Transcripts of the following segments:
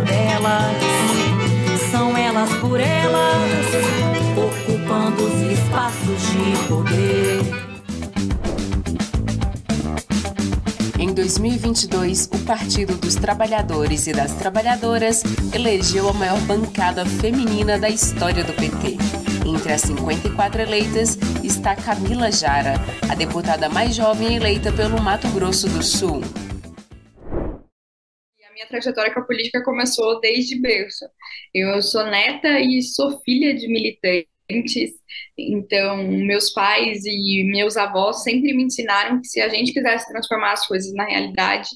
Delas são elas por elas, ocupando os espaços de poder. Em 2022, o Partido dos Trabalhadores e das Trabalhadoras elegeu a maior bancada feminina da história do PT. Entre as 54 eleitas está Camila Jara, a deputada mais jovem eleita pelo Mato Grosso do Sul minha trajetória com a política começou desde berço. Eu sou neta e sou filha de militantes, então meus pais e meus avós sempre me ensinaram que se a gente quisesse transformar as coisas na realidade,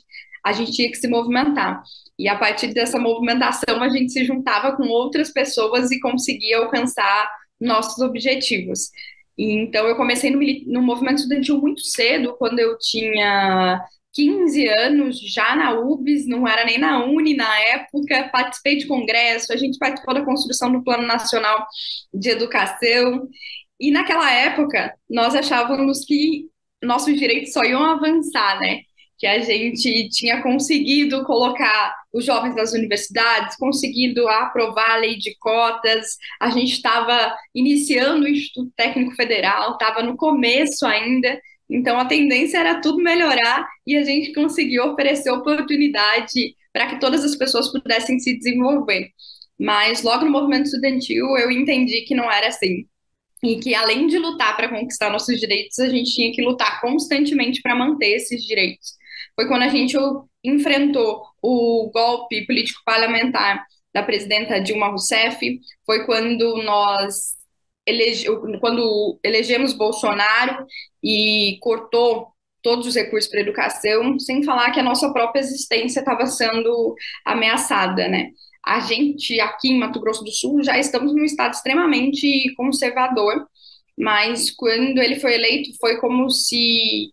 a gente tinha que se movimentar. E a partir dessa movimentação, a gente se juntava com outras pessoas e conseguia alcançar nossos objetivos. Então, eu comecei no, no movimento estudantil muito cedo, quando eu tinha 15 anos já na UBS, não era nem na Uni na época, participei de congresso, a gente participou da construção do Plano Nacional de Educação, e naquela época nós achávamos que nossos direitos só iam avançar, né? Que a gente tinha conseguido colocar os jovens nas universidades, conseguido aprovar a lei de cotas, a gente estava iniciando o Instituto Técnico Federal, estava no começo ainda, então a tendência era tudo melhorar e a gente conseguiu oferecer oportunidade para que todas as pessoas pudessem se desenvolver. Mas logo no movimento estudantil eu entendi que não era assim. E que além de lutar para conquistar nossos direitos, a gente tinha que lutar constantemente para manter esses direitos. Foi quando a gente enfrentou o golpe político parlamentar da presidenta Dilma Rousseff, foi quando nós elege, quando elegemos Bolsonaro e cortou todos os recursos para educação, sem falar que a nossa própria existência estava sendo ameaçada, né? A gente aqui em Mato Grosso do Sul já estamos num estado extremamente conservador, mas quando ele foi eleito foi como se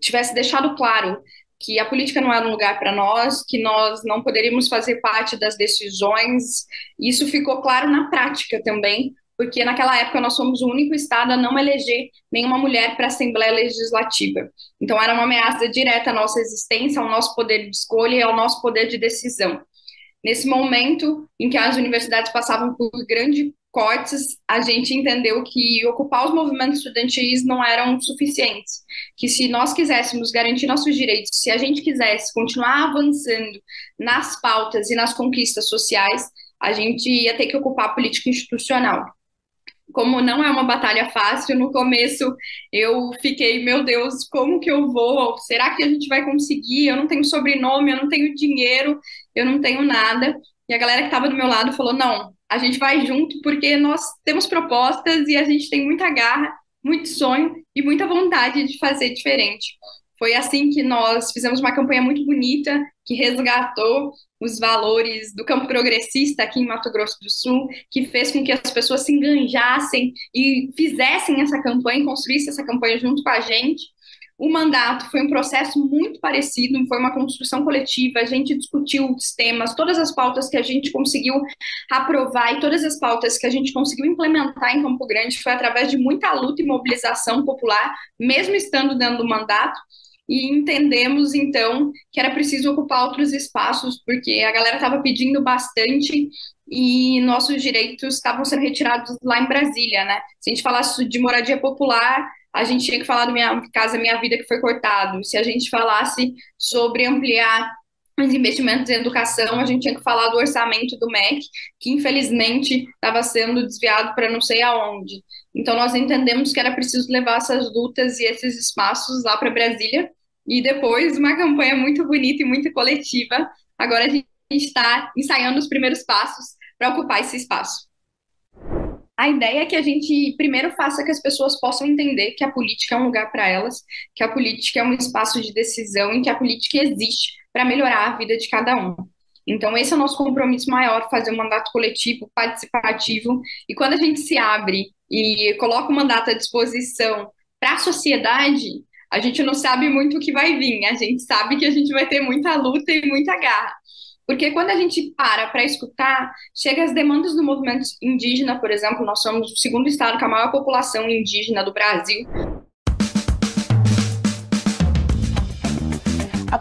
tivesse deixado claro que a política não era um lugar para nós, que nós não poderíamos fazer parte das decisões. Isso ficou claro na prática também, porque naquela época nós fomos o único estado a não eleger nenhuma mulher para a Assembleia Legislativa. Então era uma ameaça direta à nossa existência, ao nosso poder de escolha e ao nosso poder de decisão. Nesse momento em que as universidades passavam por grandes cortes, a gente entendeu que ocupar os movimentos estudantis não eram suficientes, que se nós quiséssemos garantir nossos direitos, se a gente quisesse continuar avançando nas pautas e nas conquistas sociais, a gente ia ter que ocupar a política institucional como não é uma batalha fácil, no começo eu fiquei, meu Deus, como que eu vou? Será que a gente vai conseguir? Eu não tenho sobrenome, eu não tenho dinheiro, eu não tenho nada. E a galera que estava do meu lado falou: não, a gente vai junto porque nós temos propostas e a gente tem muita garra, muito sonho e muita vontade de fazer diferente. Foi assim que nós fizemos uma campanha muito bonita que resgatou os valores do campo progressista aqui em Mato Grosso do Sul, que fez com que as pessoas se enganjassem e fizessem essa campanha, construíssem essa campanha junto com a gente. O mandato foi um processo muito parecido, foi uma construção coletiva, a gente discutiu os temas, todas as pautas que a gente conseguiu aprovar e todas as pautas que a gente conseguiu implementar em Campo Grande foi através de muita luta e mobilização popular, mesmo estando dentro do mandato e entendemos então que era preciso ocupar outros espaços, porque a galera estava pedindo bastante e nossos direitos estavam sendo retirados lá em Brasília, né? Se a gente falasse de moradia popular, a gente tinha que falar do Minha Casa Minha Vida que foi cortado. Se a gente falasse sobre ampliar os investimentos em educação, a gente tinha que falar do orçamento do MEC, que infelizmente estava sendo desviado para não sei aonde. Então, nós entendemos que era preciso levar essas lutas e esses espaços lá para Brasília, e depois uma campanha muito bonita e muito coletiva. Agora a gente está ensaiando os primeiros passos para ocupar esse espaço. A ideia é que a gente primeiro faça que as pessoas possam entender que a política é um lugar para elas, que a política é um espaço de decisão e que a política existe para melhorar a vida de cada um. Então, esse é o nosso compromisso maior, fazer um mandato coletivo, participativo, e quando a gente se abre e coloca o mandato à disposição para a sociedade, a gente não sabe muito o que vai vir, a gente sabe que a gente vai ter muita luta e muita garra. Porque quando a gente para para escutar, chega as demandas do movimento indígena, por exemplo, nós somos o segundo estado com a maior população indígena do Brasil.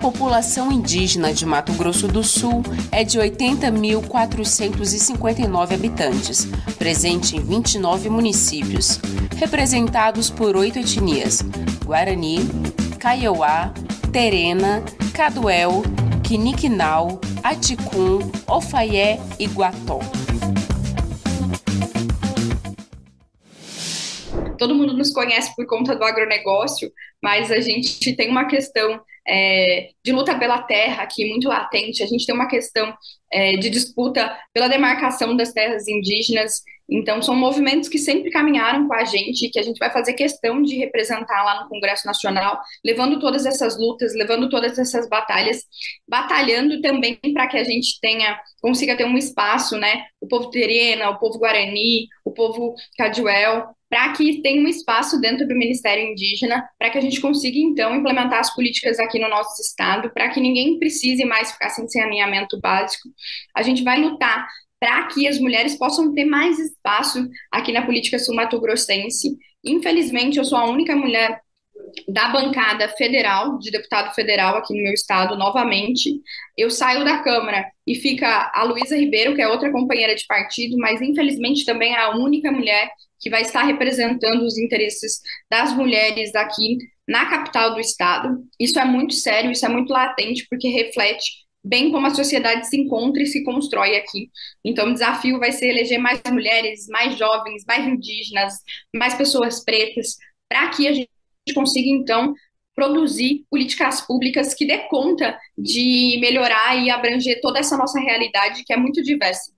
População indígena de Mato Grosso do Sul é de 80.459 habitantes, presente em 29 municípios, representados por oito etnias: Guarani, Kaiowá, Terena, Caduel, Quiniquinal, Aticum, Ofaié e Guató. Todo mundo nos conhece por conta do agronegócio, mas a gente tem uma questão é, de luta pela terra aqui muito latente, a gente tem uma questão é, de disputa pela demarcação das terras indígenas. Então, são movimentos que sempre caminharam com a gente, que a gente vai fazer questão de representar lá no Congresso Nacional, levando todas essas lutas, levando todas essas batalhas, batalhando também para que a gente tenha, consiga ter um espaço, né? Povo terena, o povo guarani, o povo caduel, para que tenha um espaço dentro do Ministério Indígena, para que a gente consiga, então, implementar as políticas aqui no nosso estado, para que ninguém precise mais ficar sem saneamento básico. A gente vai lutar para que as mulheres possam ter mais espaço aqui na política sul-mato-grossense. Infelizmente, eu sou a única mulher da bancada federal, de deputado federal aqui no meu estado, novamente. Eu saio da Câmara e fica a Luísa Ribeiro, que é outra companheira de partido, mas infelizmente também é a única mulher que vai estar representando os interesses das mulheres aqui na capital do estado. Isso é muito sério, isso é muito latente, porque reflete bem como a sociedade se encontra e se constrói aqui. Então, o desafio vai ser eleger mais mulheres, mais jovens, mais indígenas, mais pessoas pretas, para que a gente consiga, então, produzir políticas públicas que dê conta de melhorar e abranger toda essa nossa realidade que é muito diversa.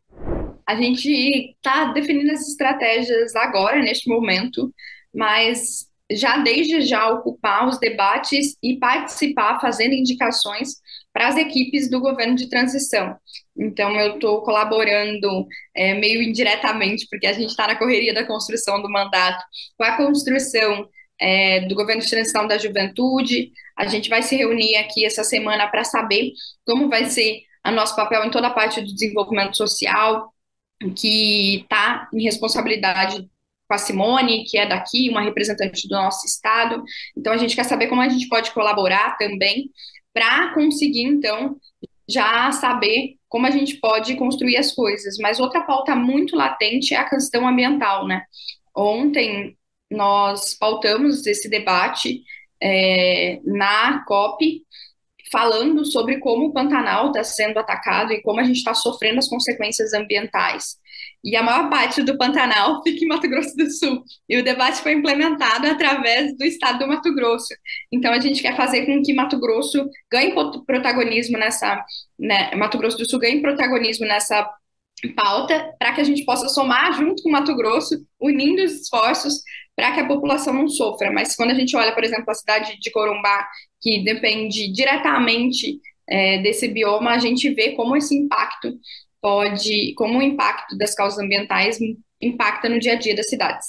A gente está definindo as estratégias agora, neste momento, mas já desde já ocupar os debates e participar, fazendo indicações para as equipes do governo de transição. Então, eu estou colaborando é, meio indiretamente, porque a gente está na correria da construção do mandato, com a construção é, do governo de transição da juventude. A gente vai se reunir aqui essa semana para saber como vai ser o nosso papel em toda a parte do desenvolvimento social, que está em responsabilidade com a Simone, que é daqui, uma representante do nosso estado. Então, a gente quer saber como a gente pode colaborar também para conseguir, então, já saber como a gente pode construir as coisas. Mas outra pauta muito latente é a questão ambiental, né? Ontem nós pautamos esse debate é, na COP falando sobre como o Pantanal está sendo atacado e como a gente está sofrendo as consequências ambientais. E a maior parte do Pantanal fica em Mato Grosso do Sul. E o debate foi implementado através do estado do Mato Grosso. Então a gente quer fazer com que Mato Grosso ganhe protagonismo nessa, né, Mato Grosso do Sul ganhe protagonismo nessa pauta, para que a gente possa somar junto com Mato Grosso, unindo os esforços para que a população não sofra. Mas quando a gente olha, por exemplo, a cidade de Corumbá, que depende diretamente é, desse bioma, a gente vê como esse impacto pode, como o impacto das causas ambientais impacta no dia a dia das cidades.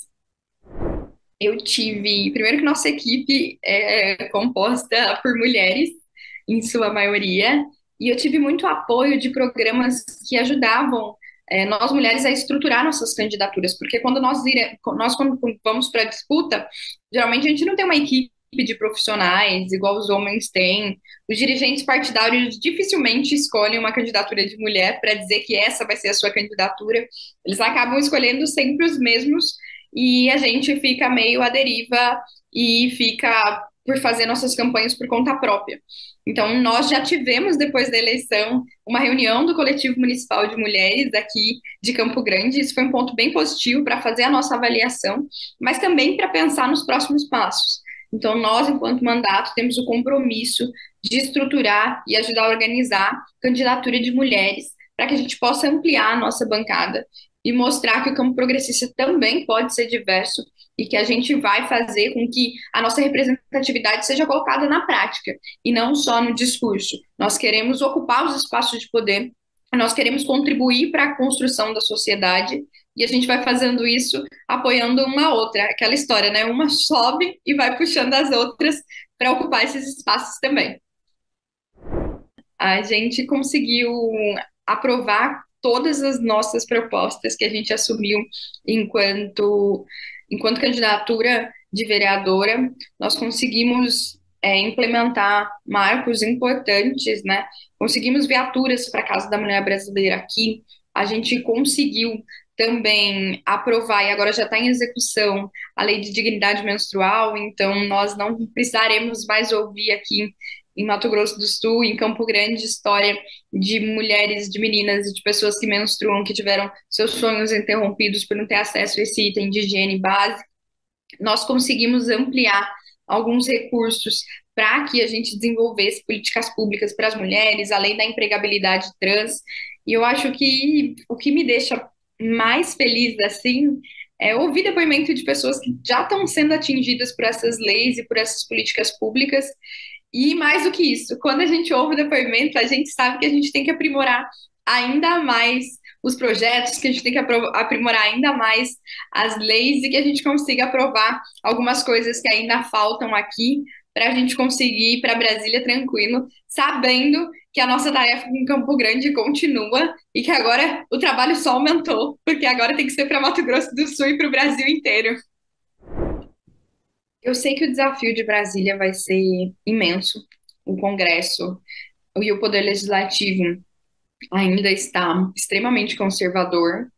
Eu tive, primeiro que nossa equipe é composta por mulheres, em sua maioria, e eu tive muito apoio de programas que ajudavam é, nós mulheres a estruturar nossas candidaturas, porque quando nós, nós quando vamos para a disputa, geralmente a gente não tem uma equipe de profissionais igual os homens têm. Os dirigentes partidários dificilmente escolhem uma candidatura de mulher para dizer que essa vai ser a sua candidatura. Eles acabam escolhendo sempre os mesmos e a gente fica meio à deriva e fica por fazer nossas campanhas por conta própria. Então, nós já tivemos, depois da eleição, uma reunião do Coletivo Municipal de Mulheres aqui de Campo Grande. Isso foi um ponto bem positivo para fazer a nossa avaliação, mas também para pensar nos próximos passos. Então, nós, enquanto mandato, temos o compromisso de estruturar e ajudar a organizar candidatura de mulheres para que a gente possa ampliar a nossa bancada e mostrar que o campo progressista também pode ser diverso e que a gente vai fazer com que a nossa representatividade seja colocada na prática e não só no discurso. Nós queremos ocupar os espaços de poder, nós queremos contribuir para a construção da sociedade e a gente vai fazendo isso apoiando uma outra, aquela história, né? Uma sobe e vai puxando as outras para ocupar esses espaços também. A gente conseguiu aprovar todas as nossas propostas que a gente assumiu enquanto, enquanto candidatura de vereadora, nós conseguimos é, implementar marcos importantes, né? Conseguimos viaturas para a Casa da Mulher Brasileira aqui, a gente conseguiu também aprovar, e agora já está em execução, a lei de dignidade menstrual, então nós não precisaremos mais ouvir aqui em Mato Grosso do Sul, em Campo Grande, história de mulheres, de meninas e de pessoas que menstruam, que tiveram seus sonhos interrompidos por não ter acesso a esse item de higiene básico. Nós conseguimos ampliar alguns recursos para que a gente desenvolvesse políticas públicas para as mulheres, além da empregabilidade trans. E eu acho que o que me deixa mais feliz assim é ouvir depoimento de pessoas que já estão sendo atingidas por essas leis e por essas políticas públicas e mais do que isso, quando a gente ouve o depoimento, a gente sabe que a gente tem que aprimorar ainda mais os projetos, que a gente tem que aprimorar ainda mais as leis e que a gente consiga aprovar algumas coisas que ainda faltam aqui para a gente conseguir ir para Brasília tranquilo, sabendo que a nossa tarefa em Campo Grande continua e que agora o trabalho só aumentou, porque agora tem que ser para Mato Grosso do Sul e para o Brasil inteiro. Eu sei que o desafio de Brasília vai ser imenso. O Congresso e o Poder Legislativo ainda está extremamente conservador,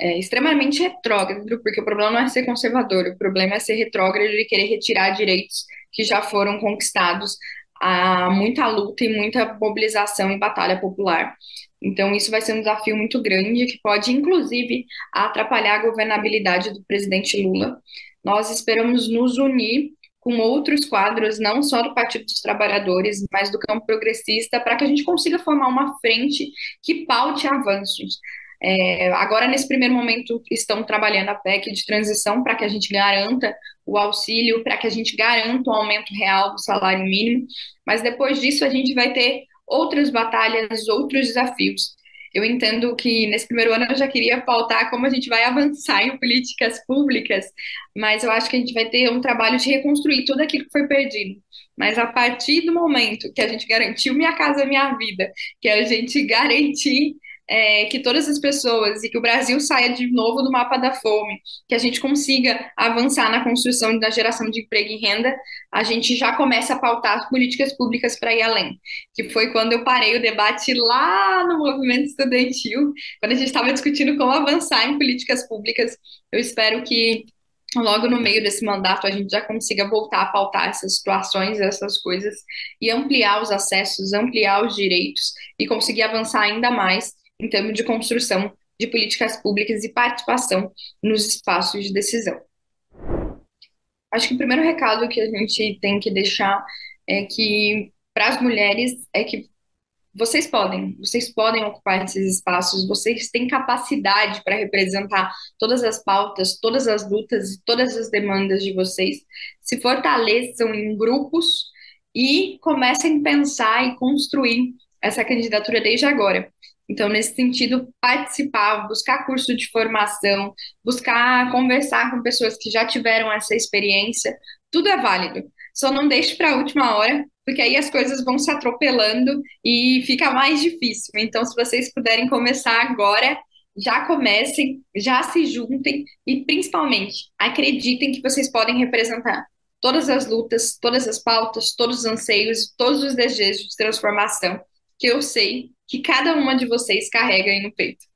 é, extremamente retrógrado, porque o problema não é ser conservador, o problema é ser retrógrado e querer retirar direitos que já foram conquistados a muita luta e muita mobilização e batalha popular. Então, isso vai ser um desafio muito grande que pode, inclusive, atrapalhar a governabilidade do presidente Lula nós esperamos nos unir com outros quadros, não só do Partido dos Trabalhadores, mas do campo progressista, para que a gente consiga formar uma frente que paute avanços. É, agora, nesse primeiro momento, estão trabalhando a PEC de transição para que a gente garanta o auxílio, para que a gente garanta o aumento real do salário mínimo, mas depois disso a gente vai ter outras batalhas, outros desafios. Eu entendo que nesse primeiro ano eu já queria pautar como a gente vai avançar em políticas públicas, mas eu acho que a gente vai ter um trabalho de reconstruir tudo aquilo que foi perdido. Mas a partir do momento que a gente garantiu Minha Casa Minha Vida, que a gente garantir é, que todas as pessoas e que o Brasil saia de novo do mapa da fome, que a gente consiga avançar na construção da geração de emprego e renda, a gente já começa a pautar as políticas públicas para ir além. Que foi quando eu parei o debate lá no movimento estudantil, quando a gente estava discutindo como avançar em políticas públicas. Eu espero que logo no meio desse mandato a gente já consiga voltar a pautar essas situações, essas coisas e ampliar os acessos, ampliar os direitos e conseguir avançar ainda mais em termos de construção de políticas públicas e participação nos espaços de decisão. Acho que o primeiro recado que a gente tem que deixar é que para as mulheres é que vocês podem, vocês podem ocupar esses espaços, vocês têm capacidade para representar todas as pautas, todas as lutas e todas as demandas de vocês. Se fortaleçam em grupos e comecem a pensar e construir essa candidatura desde agora. Então, nesse sentido, participar, buscar curso de formação, buscar conversar com pessoas que já tiveram essa experiência, tudo é válido. Só não deixe para a última hora, porque aí as coisas vão se atropelando e fica mais difícil. Então, se vocês puderem começar agora, já comecem, já se juntem e, principalmente, acreditem que vocês podem representar todas as lutas, todas as pautas, todos os anseios, todos os desejos de transformação que eu sei que cada uma de vocês carrega aí no peito.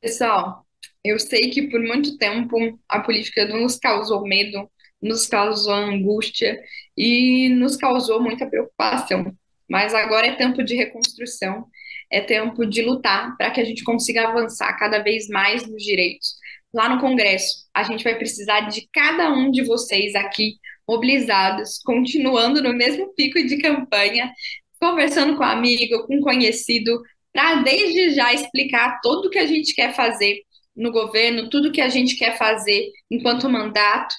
Pessoal, Eu sei que por muito tempo a política nos causou medo, nos causou angústia e nos causou muita preocupação. Mas agora é tempo de reconstrução, é tempo de lutar para que a gente consiga avançar cada vez mais nos direitos. Lá no Congresso, a gente vai precisar de cada um de vocês aqui mobilizados, continuando no mesmo pico de campanha, conversando com amigo, com conhecido, para desde já explicar tudo o que a gente quer fazer no governo, tudo que a gente quer fazer enquanto mandato.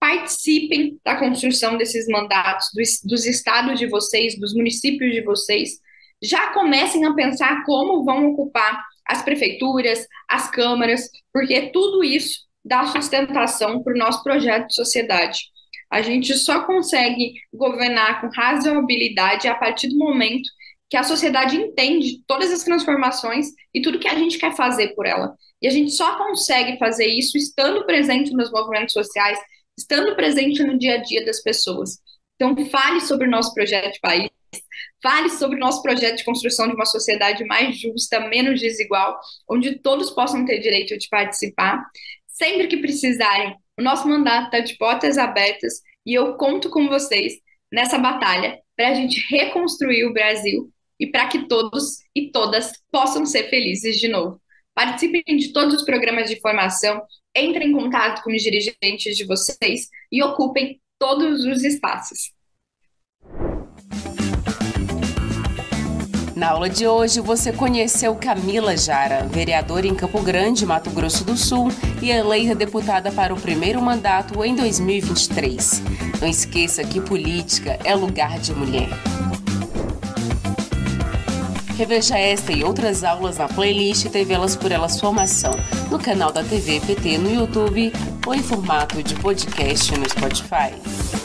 Participem da construção desses mandatos, dos, dos estados de vocês, dos municípios de vocês. Já comecem a pensar como vão ocupar as prefeituras, as câmaras, porque tudo isso dá sustentação para o nosso projeto de sociedade. A gente só consegue governar com razoabilidade a partir do momento que a sociedade entende todas as transformações e tudo que a gente quer fazer por ela. E a gente só consegue fazer isso estando presente nos movimentos sociais, estando presente no dia a dia das pessoas. Então, fale sobre o nosso projeto de país, fale sobre o nosso projeto de construção de uma sociedade mais justa, menos desigual, onde todos possam ter direito de participar. Sempre que precisarem, o nosso mandato está de portas abertas e eu conto com vocês nessa batalha para a gente reconstruir o Brasil e para que todos e todas possam ser felizes de novo. Participem de todos os programas de formação, entrem em contato com os dirigentes de vocês e ocupem todos os espaços. Na aula de hoje, você conheceu Camila Jara, vereadora em Campo Grande, Mato Grosso do Sul e eleita deputada para o primeiro mandato em 2023. Não esqueça que política é lugar de mulher. Reveja esta e outras aulas na playlist TV Elas por Elas Formação, no canal da TV PT no YouTube ou em formato de podcast no Spotify.